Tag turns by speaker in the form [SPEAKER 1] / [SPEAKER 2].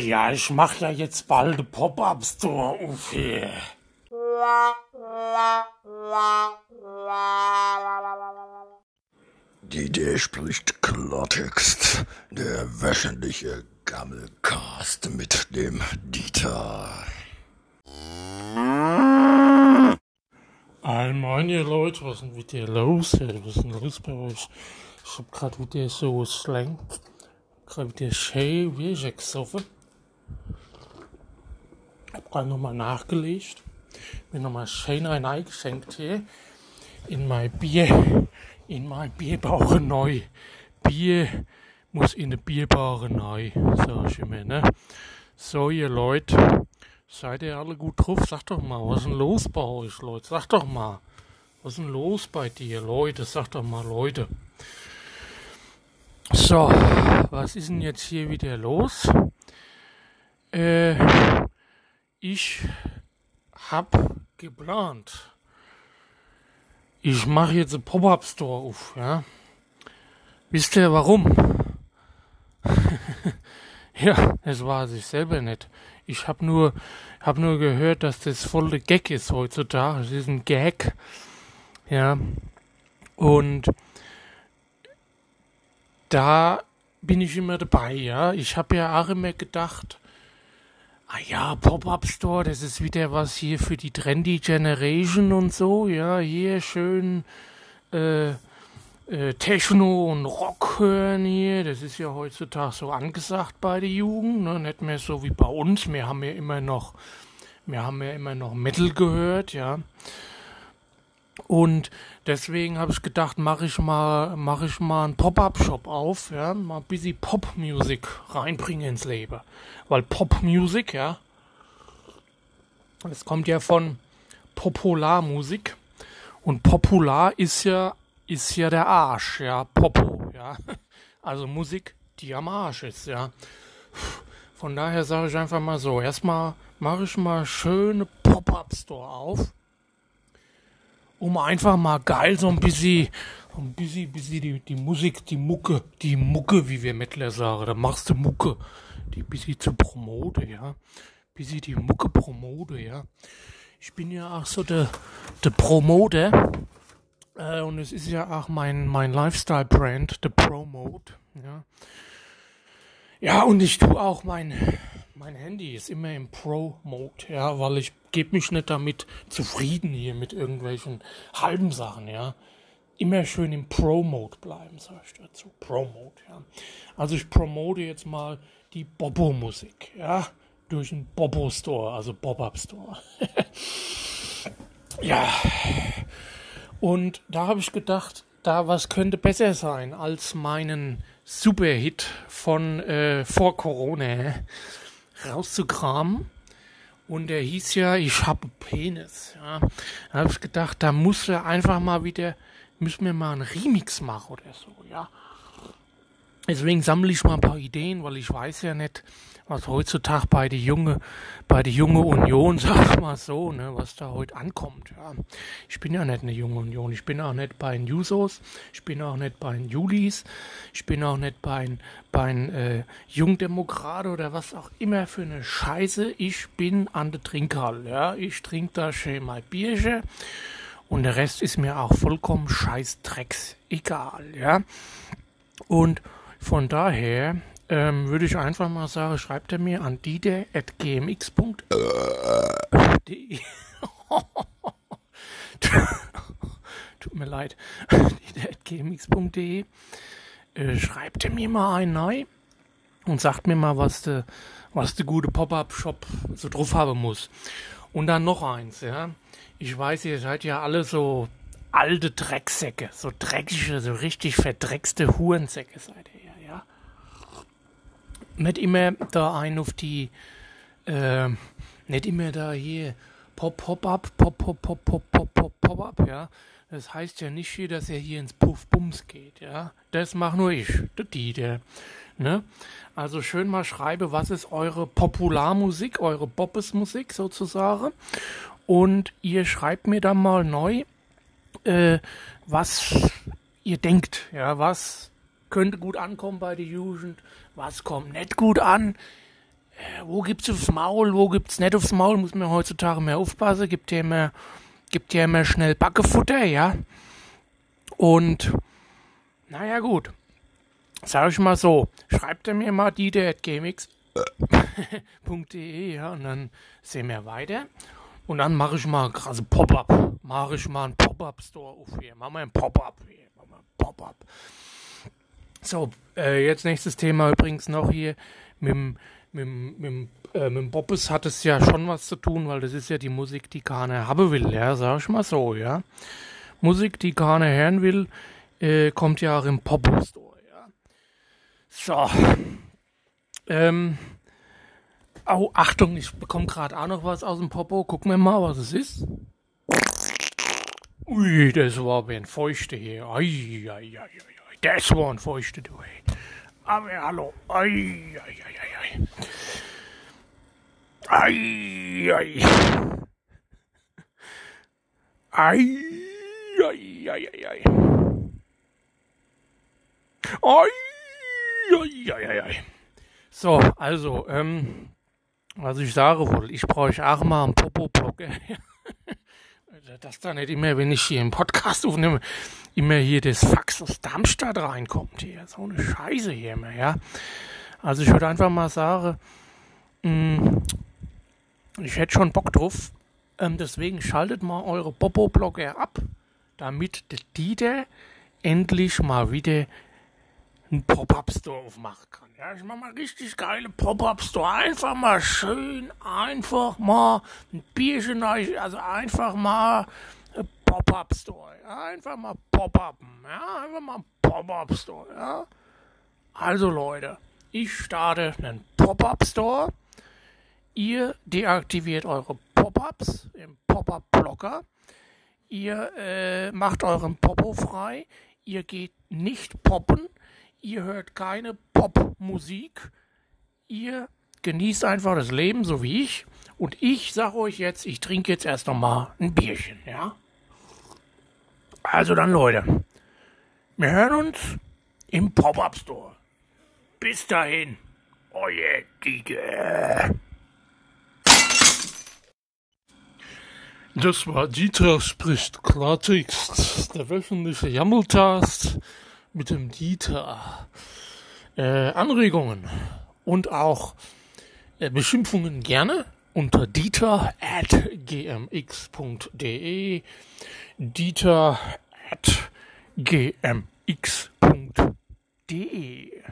[SPEAKER 1] Ja, ich mach ja jetzt bald auf hier.
[SPEAKER 2] Die Idee spricht Klartext. Der wöchentliche Gammelcast mit dem Dieter.
[SPEAKER 1] Allgemein, ihr Leute, was ist denn wieder los? Ey? Was ist denn los bei euch? Ich hab grad wieder so Slang. Grad wieder schön ich gesoffen. Grad nochmal nachgelegt. Mir nochmal schön ein Ei hier. In mein Bier. In mein Bierbauch neu. Bier muss in eine Bierbare neu. Sag ich immer, ne? So, ihr Leute. Seid ihr alle gut drauf? Sag doch mal, was ist denn los bei euch, Leute? Sag doch mal. Was ist denn los bei dir, Leute? Sag doch mal, Leute. So, was ist denn jetzt hier wieder los? Äh, ich hab geplant. Ich mache jetzt einen Pop-Up-Store auf, ja. Wisst ihr warum? ja, das weiß ich selber nicht. Ich habe nur, hab nur gehört, dass das voll der Gag ist heutzutage. Es ist ein Gag. Ja. Und da bin ich immer dabei, ja. Ich habe ja auch immer gedacht, ah ja, Pop-Up Store, das ist wieder was hier für die Trendy Generation und so, ja. Hier schön äh, äh, Techno und Rock hören hier. Das ist ja heutzutage so angesagt bei der Jugend, ne? Nicht mehr so wie bei uns. Wir haben ja immer noch, wir haben ja immer noch Metal gehört, ja. Und deswegen habe ich gedacht, mache ich mal, mache ich mal einen Pop-up-Shop auf, ja, mal ein bisschen Pop-Music reinbringen ins Leben, weil Pop-Music, ja, das kommt ja von Popularmusik. Und Popular ist ja, ist ja der Arsch, ja, Popo, ja, also Musik, die am Arsch ist, ja. Von daher sage ich einfach mal so, erstmal mache ich mal schöne Pop-up-Store auf um einfach mal geil so ein bisschen, so ein bisschen, bisschen die, die Musik, die Mucke, die Mucke, wie wir Mettler sagen, da machst du Mucke, die bisschen zu promote, ja, bisschen die Mucke promote, ja. Ich bin ja auch so der, der Promoter, äh, und es ist ja auch mein, mein Lifestyle-Brand, der Promote, ja. Ja, und ich tue auch mein, mein Handy ist immer im Pro-Mode, ja, weil ich gebe mich nicht damit zufrieden hier mit irgendwelchen halben Sachen, ja. Immer schön im Pro-Mode bleiben, sag ich dazu. Pro-Mode, ja. Also ich promote jetzt mal die Bobo-Musik, ja, durch einen Bobo-Store, also Bob-Up-Store. ja. Und da habe ich gedacht, da was könnte besser sein als meinen Superhit von äh, vor Corona rauszukramen. Und der hieß ja, ich habe Penis. Ja. Da habe ich gedacht, da muss er einfach mal wieder, müssen wir mal einen Remix machen oder so, ja. Deswegen sammle ich mal ein paar Ideen, weil ich weiß ja nicht, was heutzutage bei der junge, bei der junge Union, sag mal so, ne, was da heute ankommt. Ja. Ich bin ja nicht eine junge Union, ich bin auch nicht bei den Jusos, ich bin auch nicht bei den Julis, ich bin auch nicht bei den, bei den äh, Jungdemokraten oder was auch immer für eine Scheiße. Ich bin an der Trinkhalle, ja. Ich trinke da schön mal Bierchen und der Rest ist mir auch vollkommen scheiß Drecks egal, ja. Und von daher ähm, würde ich einfach mal sagen, schreibt er mir an dieter.gmx.de. Tut mir leid. dieter.gmx.de. Äh, schreibt er mir mal ein Nein und sagt mir mal, was der was der gute Pop-Up-Shop so drauf haben muss. Und dann noch eins, ja. Ich weiß, ihr seid ja alle so alte Drecksäcke, so dreckige, so richtig verdreckste Hurensäcke seid ihr. Nicht immer da ein auf die, äh, nicht immer da hier Pop, Pop up, Pop, Pop, Pop, Pop, Pop, Pop, Pop up, ja. Das heißt ja nicht hier, dass er hier ins Puff Bums geht, ja. Das mach nur ich, der Dieter, ne. Also schön mal schreibe, was ist eure Popularmusik, eure Bobbesmusik sozusagen. Und ihr schreibt mir dann mal neu, äh, was ihr denkt, ja, was könnte gut ankommen bei der Jugend, was kommt nicht gut an. äh, wo gibt's aufs Maul, wo gibt's nicht aufs Maul, muss man heutzutage mehr aufpassen, gibt ja immer, gibt ja immer schnell Backefutter, ja. Und, naja, gut. Sag ich mal so, schreibt er mir mal die gmx.de, ja, und dann sehen wir weiter. Und dann mache ich mal krasse Pop-up. Mache ich mal einen Pop-up-Store auf hier. Machen wir einen Pop-up hier. Machen wir einen Pop-up. So, äh, jetzt nächstes Thema übrigens noch hier mit dem mit, mit, äh, mit Bobbes hat es ja schon was zu tun, weil das ist ja die Musik, die keiner haben will, ja, sag ich mal so, ja. Musik, die keiner hören will, äh, kommt ja auch im Pop-Store, ja. So. Ähm. Oh, Achtung, ich bekomme gerade auch noch was aus dem Popo. Gucken wir mal, was es ist. Ui, das war ein Feuchte hier. Ei, ei, ei, ei, war ein Feuchte, du. Ey. Aber hallo. Ei, ei, ei, ei, ei. Ei, ei. Ei, ei, ei, ei, ei. Ei, ei, ei, ei. So, also, ähm, was ich sagen wollte, ich brauche auch mal einen Popo-Blog. Dass da nicht immer, wenn ich hier im Podcast aufnehme, immer hier das Fax aus Darmstadt reinkommt hier. So eine Scheiße hier immer, ja. Also ich würde einfach mal sagen, mm, ich hätte schon Bock drauf. Ähm, deswegen schaltet mal eure Popo-Blogger ab, damit der Dieter endlich mal wieder einen Pop-Up-Store aufmachen kann. Ja, ich mach mal richtig geile Pop-Up-Store. Einfach mal schön, einfach mal ein Bierchen, also einfach mal Pop-Up-Store. Ja, einfach mal Pop-Upen. Ja, einfach mal Pop-Up-Store. Ja. Also Leute, ich starte einen Pop-Up-Store. Ihr deaktiviert eure Pop-Ups im Pop-Up-Blocker. Ihr äh, macht euren Popo frei. Ihr geht nicht poppen ihr hört keine Popmusik, ihr genießt einfach das Leben, so wie ich. Und ich sage euch jetzt, ich trinke jetzt erst noch mal ein Bierchen, ja? Also dann, Leute, wir hören uns im Pop-Up-Store. Bis dahin, euer Giga.
[SPEAKER 3] Das war Dieter spricht Klartext, der wöchentliche Jammeltast mit dem Dieter äh, Anregungen und auch äh, Beschimpfungen gerne unter Dieter at gmx.de. Dieter dieter.gmx.de dieter.gmx.de